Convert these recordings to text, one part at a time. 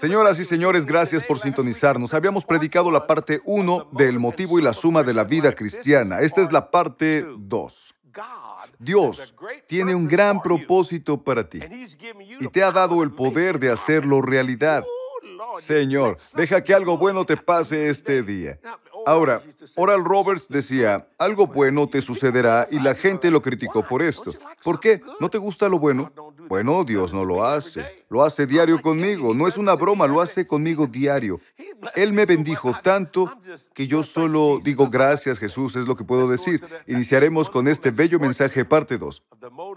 Señoras y señores, gracias por sintonizarnos. Habíamos predicado la parte 1 del motivo y la suma de la vida cristiana. Esta es la parte 2. Dios tiene un gran propósito para ti y te ha dado el poder de hacerlo realidad. Señor, deja que algo bueno te pase este día. Ahora, Oral Roberts decía, algo bueno te sucederá y la gente lo criticó por esto. ¿Por qué? ¿No te gusta lo bueno? Bueno, Dios no lo hace. Lo hace diario conmigo. No es una broma, lo hace conmigo diario. Él me bendijo tanto que yo solo digo gracias Jesús, es lo que puedo decir. Iniciaremos con este bello mensaje parte 2.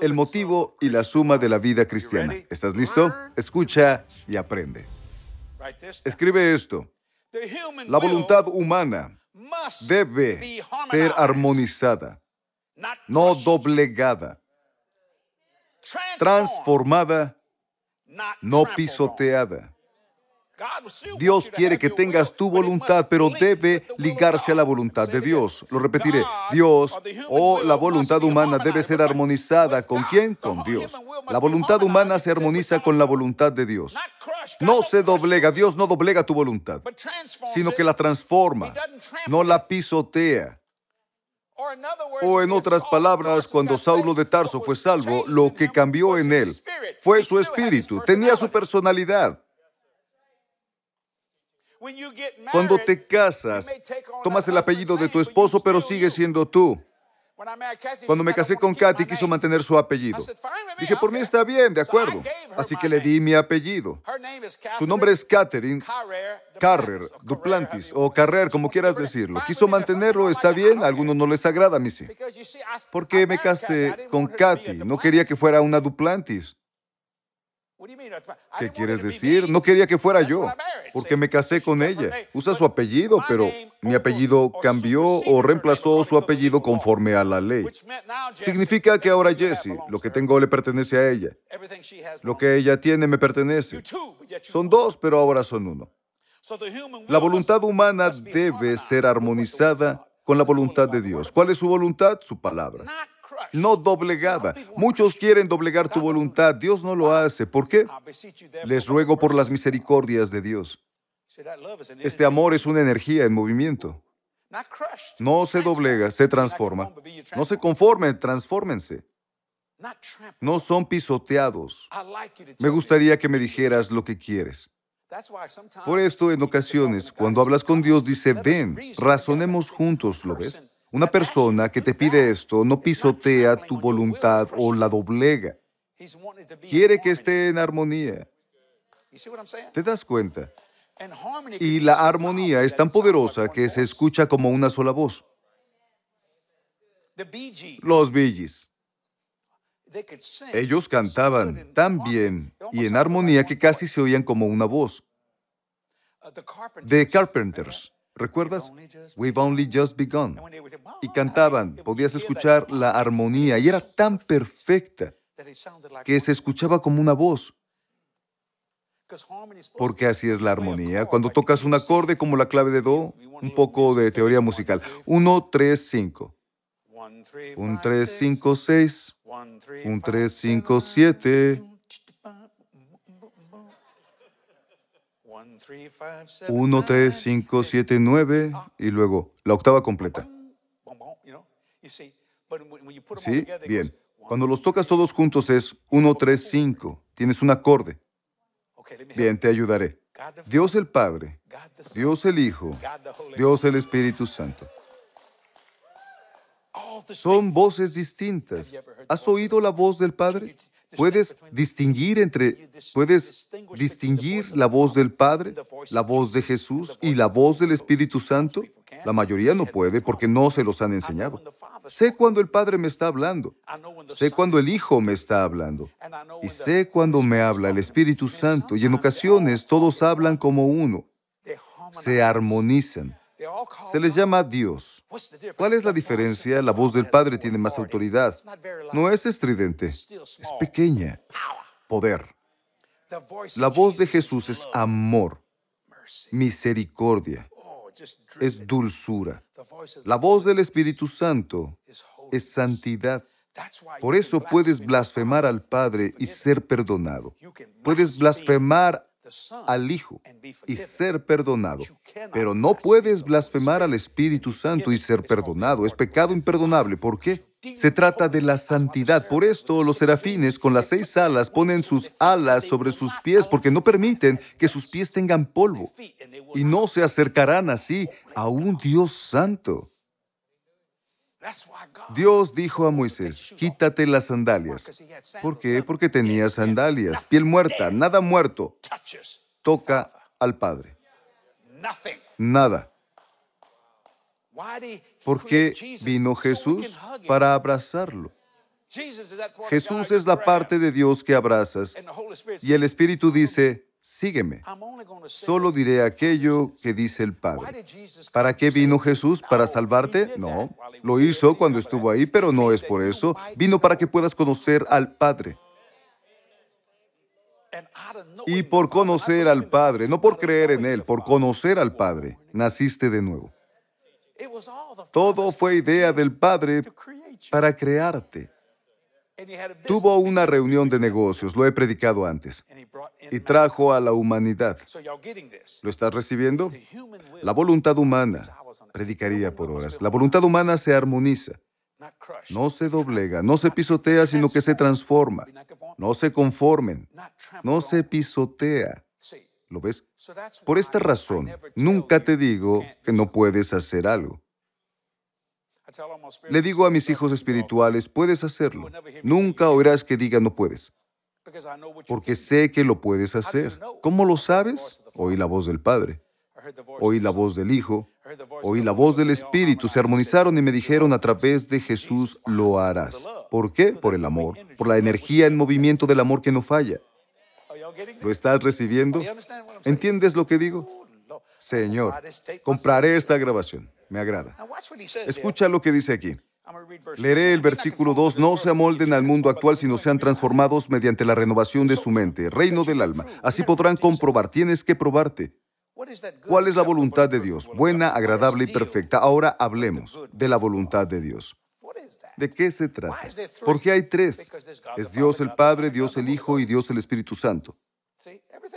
El motivo y la suma de la vida cristiana. ¿Estás listo? Escucha y aprende. Escribe esto. La voluntad humana debe ser armonizada, no doblegada, transformada, no pisoteada. Dios quiere que tengas tu voluntad, pero debe ligarse a la voluntad de Dios. Lo repetiré. Dios o la voluntad humana debe ser armonizada. ¿Con quién? Con Dios. La voluntad humana se armoniza con la voluntad de Dios. No se doblega. Dios no doblega tu voluntad, sino que la transforma. No la pisotea. O en otras palabras, cuando Saulo de Tarso fue salvo, lo que cambió en él fue su espíritu. Tenía su personalidad. Cuando te casas, tomas el apellido de tu esposo, pero sigues siendo tú. Cuando me casé con Katy, quiso mantener su apellido. Dije, por mí está bien, de acuerdo. Así que le di mi apellido. Su nombre es Catherine Carrer, Duplantis, o Carrer, como quieras decirlo. Quiso mantenerlo, está bien, a algunos no les agrada, a mí sí. Porque me casé con Katy, no quería que fuera una Duplantis. ¿Qué quieres decir? No quería que fuera yo, porque me casé con ella. Usa su apellido, pero mi apellido cambió o reemplazó su apellido conforme a la ley. Significa que ahora Jessie, lo que tengo le pertenece a ella. Lo que ella tiene me pertenece. Son dos, pero ahora son uno. La voluntad humana debe ser armonizada con la voluntad de Dios. ¿Cuál es su voluntad? Su palabra no doblegada. Muchos quieren doblegar tu voluntad, Dios no lo hace. ¿Por qué? Les ruego por las misericordias de Dios. Este amor es una energía en movimiento. No se doblega, se transforma. No se conformen, transfórmense. No son pisoteados. Me gustaría que me dijeras lo que quieres. Por esto, en ocasiones, cuando hablas con Dios, dice, ven, razonemos juntos, ¿lo ves? Una persona que te pide esto no pisotea tu voluntad o la doblega. Quiere que esté en armonía. ¿Te das cuenta? Y la armonía es tan poderosa que se escucha como una sola voz. Los Billys. Ellos cantaban tan bien y en armonía que casi se oían como una voz. The Carpenters. ¿Recuerdas? We've only just begun. Y cantaban, podías escuchar la armonía y era tan perfecta que se escuchaba como una voz. Porque así es la armonía. Cuando tocas un acorde como la clave de Do, un poco de teoría musical. 1, 3, 5. 1, 3, 5, 6. 1, 3, 5, 7. 1, 3, 5, 7, 9 y luego la octava completa. ¿Sí? Bien. Cuando los tocas todos juntos es 1, 3, 5. Tienes un acorde. Bien, te ayudaré. Dios el Padre, Dios el Hijo, Dios el Espíritu Santo. Son voces distintas. ¿Has oído la voz del Padre? ¿Puedes distinguir entre, puedes distinguir la voz del Padre, la voz de Jesús y la voz del Espíritu Santo? La mayoría no puede porque no se los han enseñado. Sé cuando el Padre me está hablando. Sé cuando el Hijo me está hablando. Y sé cuando me habla el Espíritu Santo. Y en ocasiones todos hablan como uno. Se armonizan. Se les llama Dios. ¿Cuál es la diferencia? La voz del Padre tiene más autoridad. No es estridente, es pequeña. Poder. La voz de Jesús es amor, misericordia, es dulzura. La voz del Espíritu Santo es santidad. Por eso puedes blasfemar al Padre y ser perdonado. Puedes blasfemar al Hijo y ser perdonado. Pero no puedes blasfemar al Espíritu Santo y ser perdonado. Es pecado imperdonable. ¿Por qué? Se trata de la santidad. Por esto los serafines con las seis alas ponen sus alas sobre sus pies porque no permiten que sus pies tengan polvo. Y no se acercarán así a un Dios santo. Dios dijo a Moisés, quítate las sandalias. ¿Por qué? Porque tenía sandalias, piel muerta, nada muerto. Toca al Padre. Nada. ¿Por qué vino Jesús? Para abrazarlo. Jesús es la parte de Dios que abrazas. Y el Espíritu dice, sígueme. Solo diré aquello que dice el Padre. ¿Para qué vino Jesús? ¿Para salvarte? No. Lo hizo cuando estuvo ahí, pero no es por eso. Vino para que puedas conocer al Padre. Y por conocer al Padre, no por creer en Él, por conocer al Padre, naciste de nuevo. Todo fue idea del Padre para crearte. Tuvo una reunión de negocios, lo he predicado antes, y trajo a la humanidad. ¿Lo estás recibiendo? La voluntad humana, predicaría por horas, la voluntad humana se armoniza, no se doblega, no se pisotea, sino que se transforma. No se conformen, no se pisotea. ¿Lo ves? Por esta razón, nunca te digo que no puedes hacer algo. Le digo a mis hijos espirituales, puedes hacerlo. Nunca oirás que diga no puedes. Porque sé que lo puedes hacer. ¿Cómo lo sabes? Oí la voz del Padre. Oí la voz del Hijo. Oí la voz del Espíritu. Se armonizaron y me dijeron a través de Jesús lo harás. ¿Por qué? Por el amor. Por la energía en movimiento del amor que no falla. ¿Lo estás recibiendo? ¿Entiendes lo que digo? Señor, compraré esta grabación. Me agrada. Escucha lo que dice aquí. Leeré el versículo 2, no se amolden al mundo actual, sino sean transformados mediante la renovación de su mente, reino del alma. Así podrán comprobar, tienes que probarte. ¿Cuál es la voluntad de Dios? Buena, agradable y perfecta. Ahora hablemos de la voluntad de Dios. ¿De qué se trata? Porque hay tres. Es Dios el Padre, Dios el Hijo y Dios el Espíritu Santo.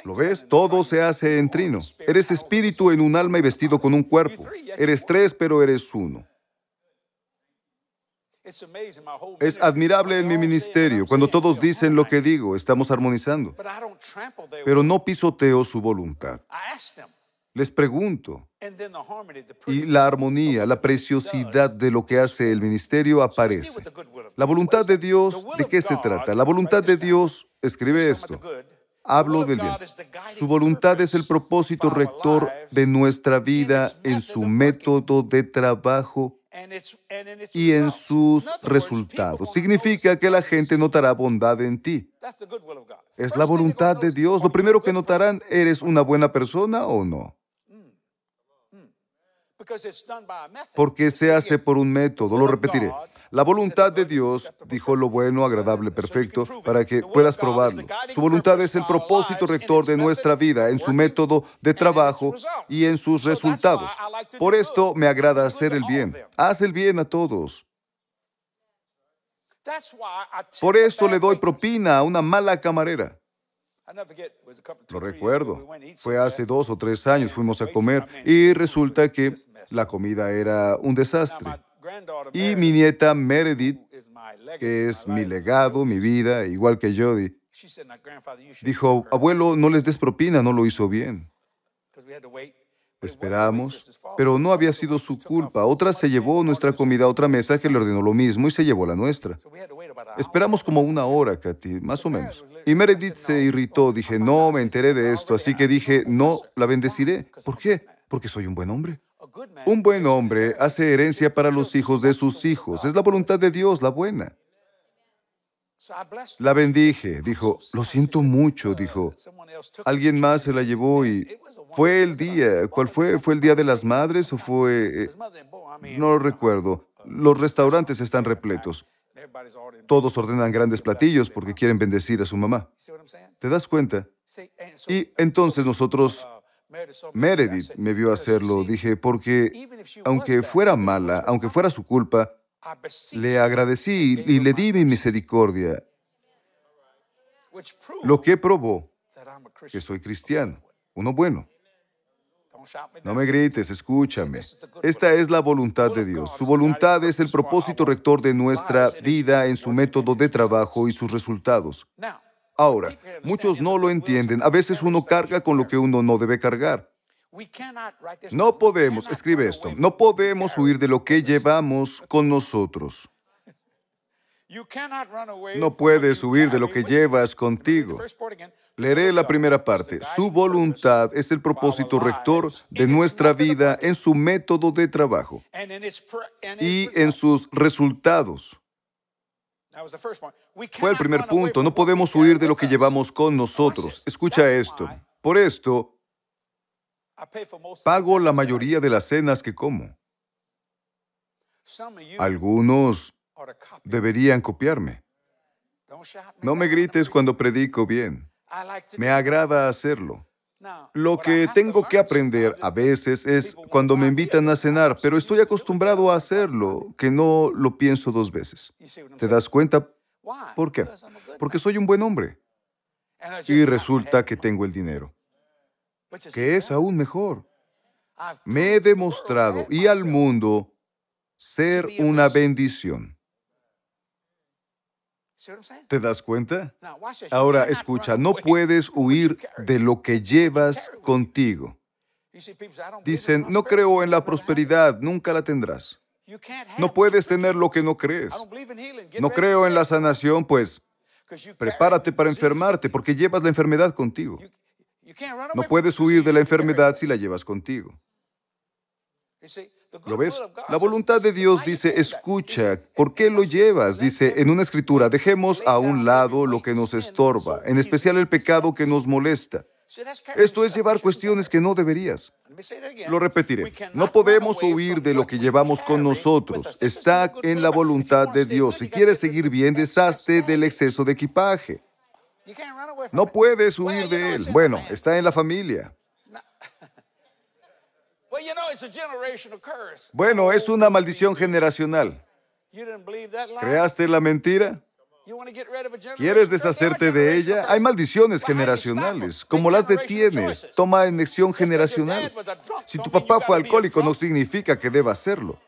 ¿Lo ves? Todo se hace en trino. Eres espíritu en un alma y vestido con un cuerpo. Eres tres, pero eres uno. Es admirable en mi ministerio. Cuando todos dicen lo que digo, estamos armonizando. Pero no pisoteo su voluntad. Les pregunto. Y la armonía, la preciosidad de lo que hace el ministerio aparece. La voluntad de Dios, ¿de qué se trata? La voluntad de Dios, escribe esto, hablo del bien. Su voluntad es el propósito rector de nuestra vida en su método de trabajo y en sus resultados. Significa que la gente notará bondad en ti. Es la voluntad de Dios. Lo primero que notarán, ¿eres una buena persona o no? Porque se hace por un método, lo repetiré. La voluntad de Dios dijo lo bueno, agradable, perfecto, para que puedas probarlo. Su voluntad es el propósito rector de nuestra vida, en su método de trabajo y en sus resultados. Por esto me agrada hacer el bien. Haz el bien a todos. Por esto le doy propina a una mala camarera. Lo recuerdo. Fue hace dos o tres años, fuimos a comer y resulta que la comida era un desastre. Y mi nieta Meredith, que es mi legado, mi vida, igual que Jody, dijo, abuelo, no les des propina, no lo hizo bien. Esperamos, pero no había sido su culpa. Otra se llevó nuestra comida a otra mesa que le ordenó lo mismo y se llevó la nuestra. Esperamos como una hora, Katy, más o menos. Y Meredith se irritó. Dije, no, me enteré de esto, así que dije, no, la bendeciré. ¿Por qué? Porque soy un buen hombre. Un buen hombre hace herencia para los hijos de sus hijos. Es la voluntad de Dios, la buena. La bendije, dijo, lo siento mucho, dijo. Alguien más se la llevó y fue el día, ¿cuál fue? ¿Fue el día de las madres o fue... Eh, no lo recuerdo. Los restaurantes están repletos. Todos ordenan grandes platillos porque quieren bendecir a su mamá. ¿Te das cuenta? Y entonces nosotros, Meredith me vio hacerlo, dije, porque aunque fuera mala, aunque fuera su culpa, le agradecí y le di mi misericordia, lo que probó que soy cristiano, uno bueno. No me grites, escúchame. Esta es la voluntad de Dios. Su voluntad es el propósito rector de nuestra vida en su método de trabajo y sus resultados. Ahora, muchos no lo entienden. A veces uno carga con lo que uno no debe cargar. No podemos, escribe esto, no podemos huir de lo que llevamos con nosotros. No puedes huir de lo que llevas contigo. Leeré la primera parte. Su voluntad es el propósito rector de nuestra vida en su método de trabajo y en sus resultados. Fue el primer punto. No podemos huir de lo que llevamos con nosotros. Escucha esto. Por esto, pago la mayoría de las cenas que como. Algunos deberían copiarme. No me grites cuando predico bien. Me agrada hacerlo. Lo que tengo que aprender a veces es cuando me invitan a cenar, pero estoy acostumbrado a hacerlo, que no lo pienso dos veces. ¿Te das cuenta? ¿Por qué? Porque soy un buen hombre. Y resulta que tengo el dinero, que es aún mejor. Me he demostrado y al mundo ser una bendición. ¿Te das cuenta? Ahora escucha, no puedes huir de lo que llevas contigo. Dicen, no creo en la prosperidad, nunca la tendrás. No puedes tener lo que no crees. No creo en la sanación, pues prepárate para enfermarte porque llevas la enfermedad contigo. No puedes huir de la enfermedad si la llevas contigo. ¿Lo ves? La voluntad de Dios dice, escucha, ¿por qué lo llevas? Dice en una escritura, dejemos a un lado lo que nos estorba, en especial el pecado que nos molesta. Esto es llevar cuestiones que no deberías. Lo repetiré. No podemos huir de lo que llevamos con nosotros. Está en la voluntad de Dios. Si quieres seguir bien, deshazte del exceso de equipaje. No puedes huir de él. Bueno, está en la familia. Bueno, es una maldición generacional. ¿Creaste la mentira? ¿Quieres deshacerte de ella? Hay maldiciones generacionales. ¿Cómo las detienes? Toma elección generacional. Si tu papá fue alcohólico, no significa que deba hacerlo.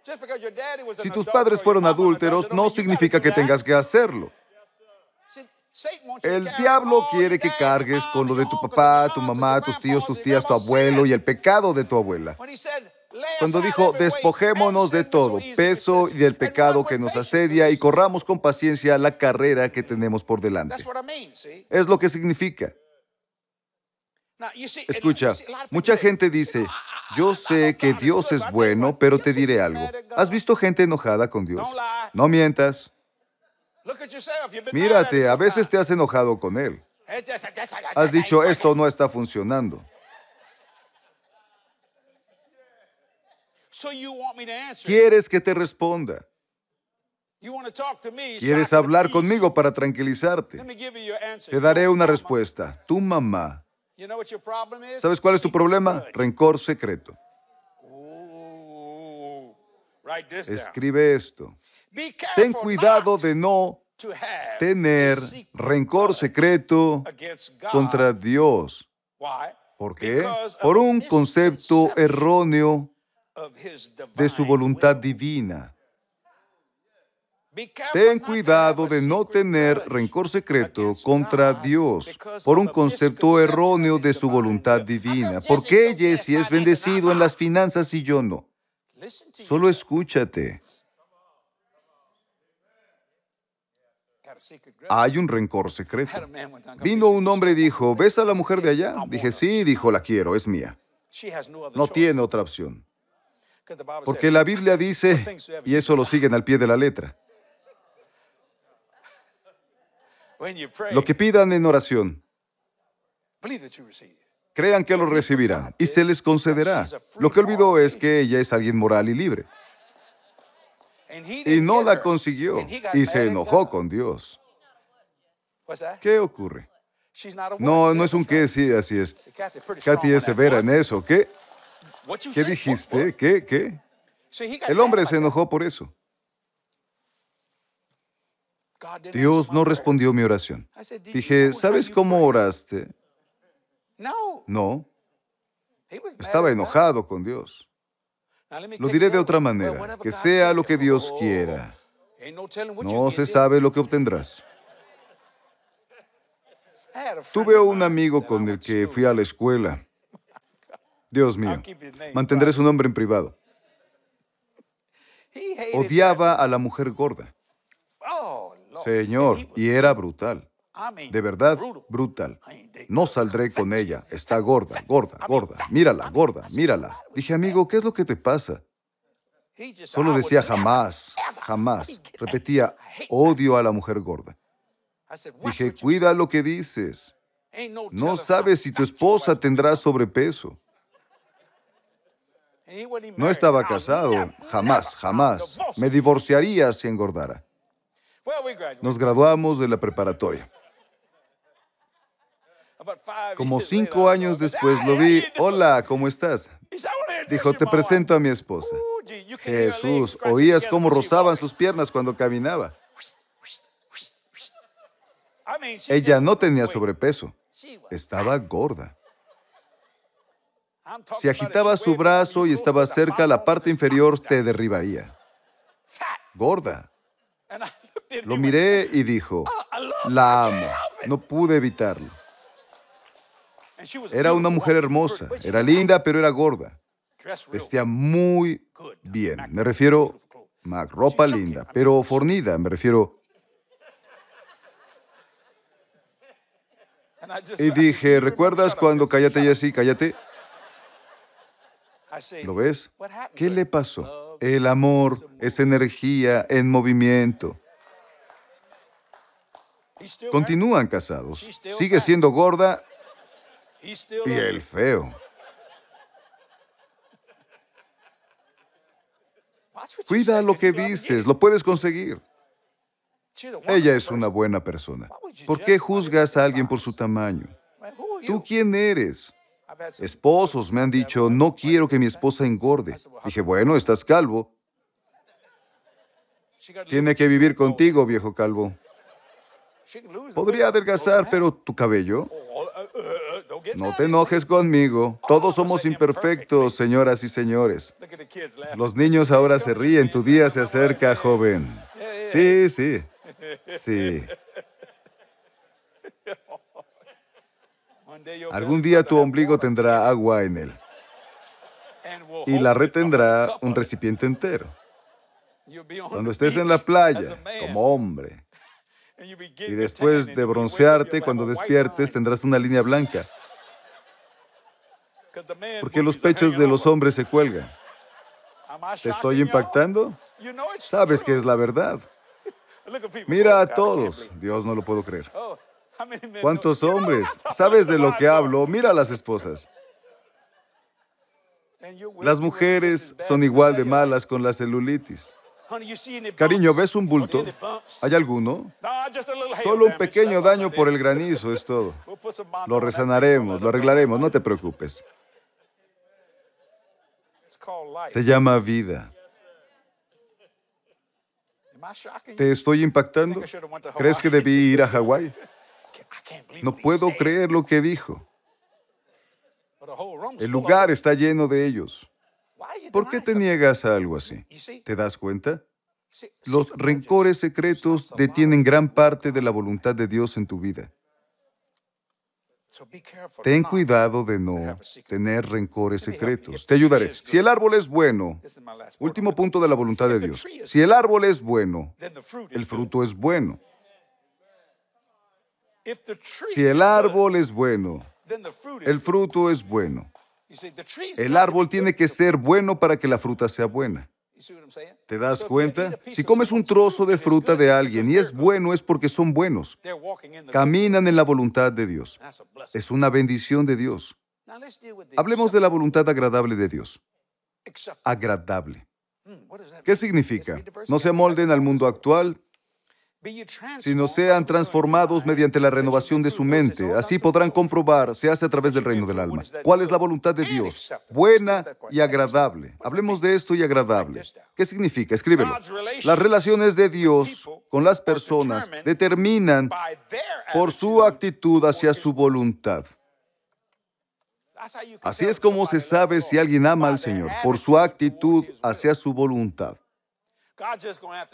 Si tus padres fueron adúlteros, no significa que tengas que hacerlo. El diablo quiere que cargues con lo de tu papá, tu mamá, tus tíos, tus tías, tu abuelo y el pecado de tu abuela. Cuando dijo, despojémonos de todo, peso y del pecado que nos asedia y corramos con paciencia la carrera que tenemos por delante. Es lo que significa. Escucha, mucha gente dice, yo sé que Dios es bueno, pero te diré algo. ¿Has visto gente enojada con Dios? No mientas. Mírate, a veces te has enojado con Él. Has dicho, esto no está funcionando. ¿Quieres que te responda? ¿Quieres hablar conmigo para tranquilizarte? Te daré una respuesta. Tu mamá. ¿Sabes cuál es tu problema? Rencor secreto. Escribe esto. Ten cuidado de no tener rencor secreto contra Dios. ¿Por qué? Por un concepto erróneo de su voluntad divina. Ten cuidado de no tener rencor secreto contra Dios por un concepto erróneo de su voluntad divina. ¿Por qué Jesse es bendecido en las finanzas y yo no? Solo escúchate. Hay un rencor secreto. Vino un hombre y dijo, ¿ves a la mujer de allá? Dije, sí, dijo, la quiero, es mía. No tiene otra opción. Porque la Biblia dice, y eso lo siguen al pie de la letra, lo que pidan en oración, crean que lo recibirán y se les concederá. Lo que olvidó es que ella es alguien moral y libre. Y no la consiguió y se enojó con Dios. ¿Qué ocurre? No, no es un qué, sí, así es. Kathy es severa en eso. ¿Qué? ¿Qué dijiste? ¿Qué? ¿Qué? El hombre se enojó por eso. Dios no respondió mi oración. Dije, ¿sabes cómo oraste? No. Estaba enojado con Dios. Lo diré de otra manera, que sea lo que Dios quiera. No se sabe lo que obtendrás. Tuve un amigo con el que fui a la escuela. Dios mío, mantendré su nombre en privado. Odiaba a la mujer gorda. Señor, y era brutal. De verdad, brutal. No saldré con ella. Está gorda, gorda, gorda. Mírala, gorda, mírala. Dije, amigo, ¿qué es lo que te pasa? Solo decía jamás, jamás. Repetía, odio a la mujer gorda. Dije, cuida lo que dices. No sabes si tu esposa tendrá sobrepeso. No estaba casado, jamás, jamás. Me divorciaría si engordara. Nos graduamos de la preparatoria. Como cinco años después lo vi. Hola, ¿cómo estás? Dijo, te presento a mi esposa. Jesús, oías cómo rozaban sus piernas cuando caminaba. Ella no tenía sobrepeso, estaba gorda. Si agitaba su brazo y estaba cerca, la parte inferior te derribaría. Gorda. Lo miré y dijo, la amo. No pude evitarlo. Era una mujer hermosa, era linda, pero era gorda. Vestía muy bien. Me refiero a ropa linda, pero fornida. Me refiero Y dije, ¿recuerdas cuando cállate, Jesse, cállate? ¿Lo ves? ¿Qué le pasó? El amor es energía en movimiento. Continúan casados. Sigue siendo gorda y el feo. Cuida lo que dices, lo puedes conseguir. Ella es una buena persona. ¿Por qué juzgas a alguien por su tamaño? ¿Tú quién eres? Esposos me han dicho, no quiero que mi esposa engorde. Dije, bueno, estás calvo. Tiene que vivir contigo, viejo calvo. Podría adelgazar, pero tu cabello. No te enojes conmigo. Todos somos imperfectos, señoras y señores. Los niños ahora se ríen. Tu día se acerca, joven. Sí, sí. Sí. Algún día tu ombligo tendrá agua en él y la retendrá un recipiente entero. Cuando estés en la playa como hombre y después de broncearte, cuando despiertes tendrás una línea blanca. Porque los pechos de los hombres se cuelgan. ¿Te estoy impactando? Sabes que es la verdad. Mira a todos. Dios, no lo puedo creer. ¿Cuántos hombres? ¿Sabes de lo que hablo? Mira a las esposas. Las mujeres son igual de malas con la celulitis. Cariño, ¿ves un bulto? ¿Hay alguno? Solo un pequeño daño por el granizo, es todo. Lo resanaremos, lo arreglaremos, no te preocupes. Se llama vida. ¿Te estoy impactando? ¿Crees que debí ir a Hawái? No puedo creer lo que dijo. El lugar está lleno de ellos. ¿Por qué te niegas a algo así? ¿Te das cuenta? Los rencores secretos detienen gran parte de la voluntad de Dios en tu vida. Ten cuidado de no tener rencores secretos. Te ayudaré. Si el árbol es bueno, último punto de la voluntad de Dios. Si el árbol es bueno, el fruto es bueno. Si el árbol es bueno, el fruto es bueno. El árbol tiene que ser bueno para que la fruta sea buena. ¿Te das cuenta? Si comes un trozo de fruta de alguien y es bueno, es porque son buenos. Caminan en la voluntad de Dios. Es una bendición de Dios. Hablemos de la voluntad agradable de Dios. Agradable. ¿Qué significa? No se amolden al mundo actual, sino sean transformados mediante la renovación de su mente. Así podrán comprobar, se hace a través del reino del alma, cuál es la voluntad de Dios, buena y agradable. Hablemos de esto y agradable. ¿Qué significa? Escríbelo. Las relaciones de Dios con las personas determinan por su actitud hacia su voluntad. Así es como se sabe si alguien ama al Señor, por su actitud hacia su voluntad.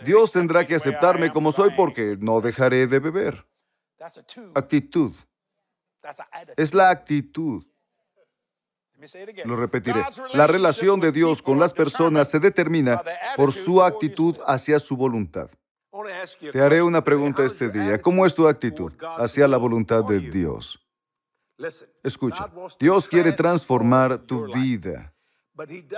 Dios tendrá que aceptarme como soy porque no dejaré de beber. Actitud. Es la actitud. Lo repetiré. La relación de Dios con las personas se determina por su actitud hacia su voluntad. Te haré una pregunta este día. ¿Cómo es tu actitud hacia la voluntad de Dios? Escucha, Dios quiere transformar tu vida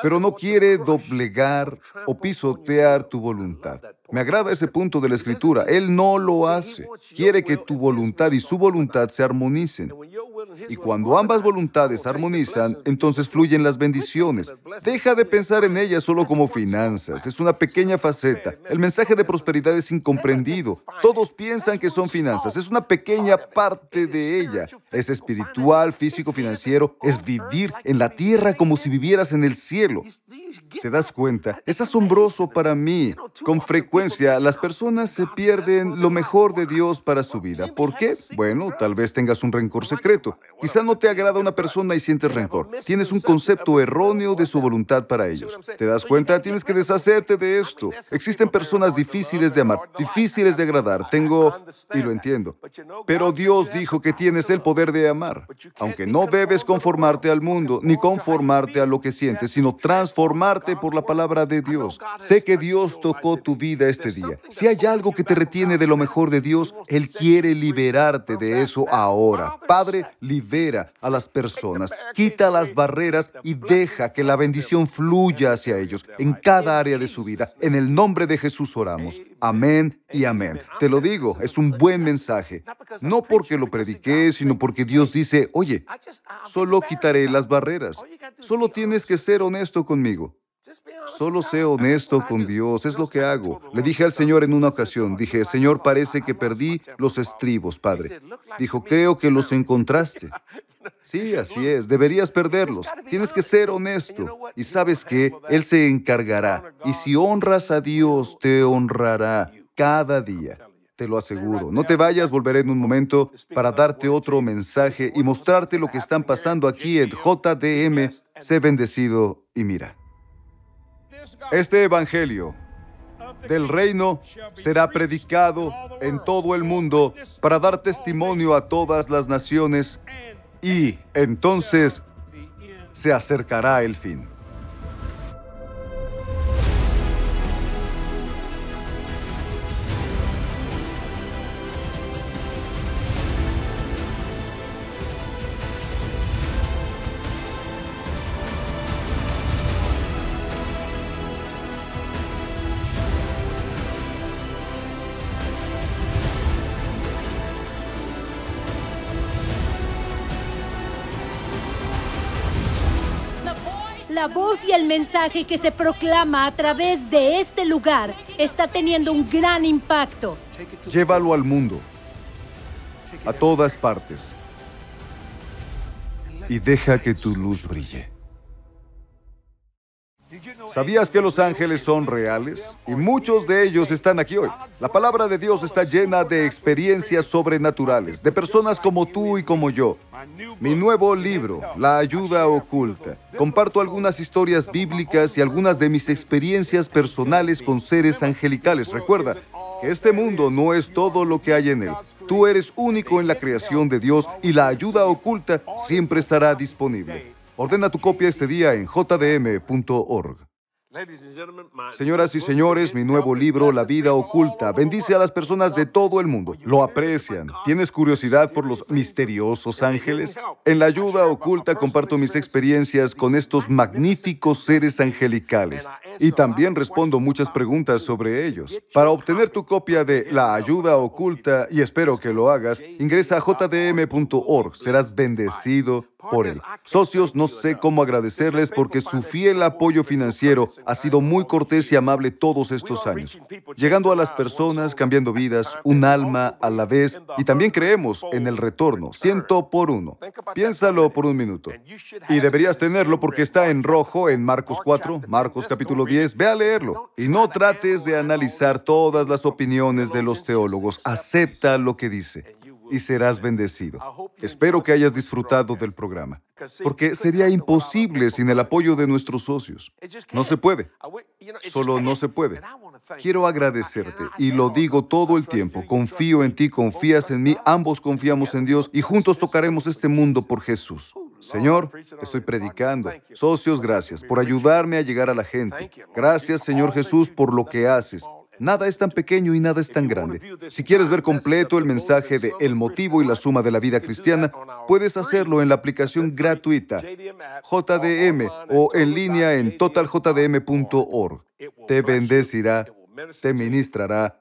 pero no quiere doblegar o pisotear tu voluntad. Me agrada ese punto de la escritura. Él no lo hace. Quiere que tu voluntad y su voluntad se armonicen. Y cuando ambas voluntades armonizan, entonces fluyen las bendiciones. Deja de pensar en ellas solo como finanzas. Es una pequeña faceta. El mensaje de prosperidad es incomprendido. Todos piensan que son finanzas. Es una pequeña parte de ella. Es espiritual, físico, financiero. Es vivir en la tierra como si vivieras en el cielo. ¿Te das cuenta? Es asombroso para mí. Con frecuencia las personas se pierden lo mejor de Dios para su vida. ¿Por qué? Bueno, tal vez tengas un rencor secreto. Quizá no te agrada una persona y sientes rencor. Tienes un concepto erróneo de su voluntad para ellos. ¿Te das cuenta? Tienes que deshacerte de esto. Existen personas difíciles de amar, difíciles de agradar. Tengo, y lo entiendo. Pero Dios dijo que tienes el poder de amar. Aunque no debes conformarte al mundo, ni conformarte a lo que sientes, sino transformarte por la palabra de Dios. Sé que Dios tocó tu vida este día. Si hay algo que te retiene de lo mejor de Dios, Él quiere liberarte de eso ahora. Padre, libera a las personas, quita las barreras y deja que la bendición fluya hacia ellos en cada área de su vida. En el nombre de Jesús oramos. Amén y amén. Te lo digo, es un buen mensaje. No porque lo prediqué, sino porque Dios dice, oye, solo quitaré las barreras. Solo tienes que ser honesto conmigo. Solo sé honesto con Dios, es lo que hago. Le dije al Señor en una ocasión, dije, Señor, parece que perdí los estribos, Padre. Dijo, creo que los encontraste. Sí, así es, deberías perderlos. Tienes que ser honesto. Y sabes que Él se encargará. Y si honras a Dios, te honrará cada día. Te lo aseguro. No te vayas, volveré en un momento para darte otro mensaje y mostrarte lo que están pasando aquí en JDM. Sé bendecido y mira. Este Evangelio del reino será predicado en todo el mundo para dar testimonio a todas las naciones y entonces se acercará el fin. Y el mensaje que se proclama a través de este lugar está teniendo un gran impacto. Llévalo al mundo, a todas partes, y deja que tu luz brille. ¿Sabías que los ángeles son reales? Y muchos de ellos están aquí hoy. La palabra de Dios está llena de experiencias sobrenaturales, de personas como tú y como yo. Mi nuevo libro, La ayuda oculta. Comparto algunas historias bíblicas y algunas de mis experiencias personales con seres angelicales. Recuerda que este mundo no es todo lo que hay en él. Tú eres único en la creación de Dios y la ayuda oculta siempre estará disponible. Ordena tu copia este día en jdm.org. Señoras y señores, mi nuevo libro, La vida oculta, bendice a las personas de todo el mundo. Lo aprecian. ¿Tienes curiosidad por los misteriosos ángeles? En la ayuda oculta comparto mis experiencias con estos magníficos seres angelicales y también respondo muchas preguntas sobre ellos. Para obtener tu copia de La ayuda oculta, y espero que lo hagas, ingresa a jdm.org. Serás bendecido por él. Socios, no sé cómo agradecerles porque su fiel apoyo financiero ha sido muy cortés y amable todos estos años, llegando a las personas, cambiando vidas, un alma a la vez, y también creemos en el retorno, ciento por uno. Piénsalo por un minuto. Y deberías tenerlo porque está en rojo en Marcos 4, Marcos capítulo 10. Ve a leerlo. Y no trates de analizar todas las opiniones de los teólogos. Acepta lo que dice y serás bendecido. Espero que hayas disfrutado del programa, porque sería imposible sin el apoyo de nuestros socios. No se puede. Solo no se puede. Quiero agradecerte y lo digo todo el tiempo. Confío en ti, confías en mí, ambos confiamos en Dios y juntos tocaremos este mundo por Jesús. Señor, estoy predicando. Socios, gracias por ayudarme a llegar a la gente. Gracias, Señor Jesús, por lo que haces. Nada es tan pequeño y nada es tan grande. Si quieres ver completo el mensaje de El motivo y la suma de la vida cristiana, puedes hacerlo en la aplicación gratuita JDM o en línea en totaljdm.org. Te bendecirá, te ministrará.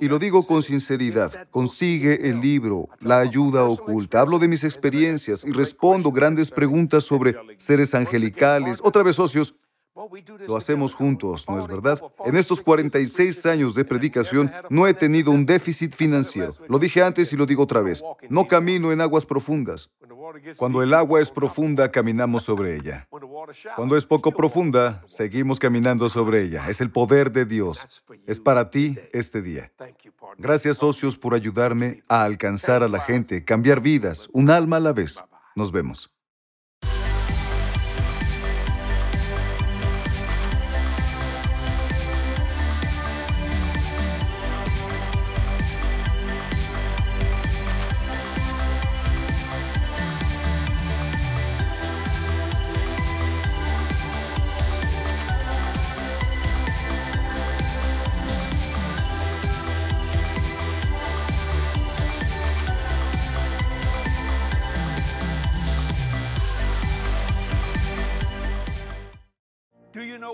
Y lo digo con sinceridad, consigue el libro, La ayuda oculta. Hablo de mis experiencias y respondo grandes preguntas sobre seres angelicales. Otra vez, socios, lo hacemos juntos, ¿no es verdad? En estos 46 años de predicación no he tenido un déficit financiero. Lo dije antes y lo digo otra vez. No camino en aguas profundas. Cuando el agua es profunda, caminamos sobre ella. Cuando es poco profunda, seguimos caminando sobre ella. Es el poder de Dios. Es para ti este día. Gracias, socios, por ayudarme a alcanzar a la gente, cambiar vidas, un alma a la vez. Nos vemos.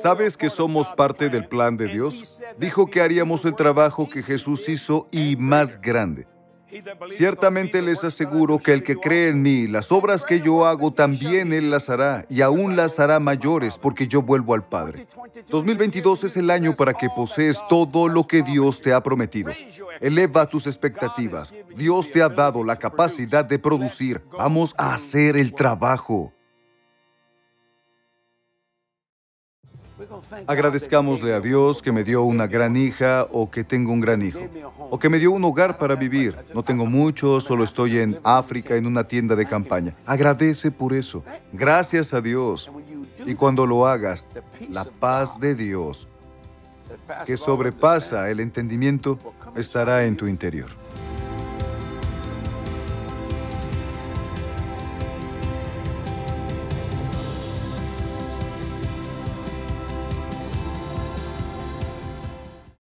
¿Sabes que somos parte del plan de Dios? Dijo que haríamos el trabajo que Jesús hizo y más grande. Ciertamente les aseguro que el que cree en mí, las obras que yo hago también Él las hará, y aún las hará mayores, porque yo vuelvo al Padre. 2022 es el año para que posees todo lo que Dios te ha prometido. Eleva tus expectativas. Dios te ha dado la capacidad de producir. Vamos a hacer el trabajo. Agradezcámosle a Dios que me dio una gran hija o que tengo un gran hijo, o que me dio un hogar para vivir. No tengo mucho, solo estoy en África en una tienda de campaña. Agradece por eso. Gracias a Dios. Y cuando lo hagas, la paz de Dios, que sobrepasa el entendimiento, estará en tu interior.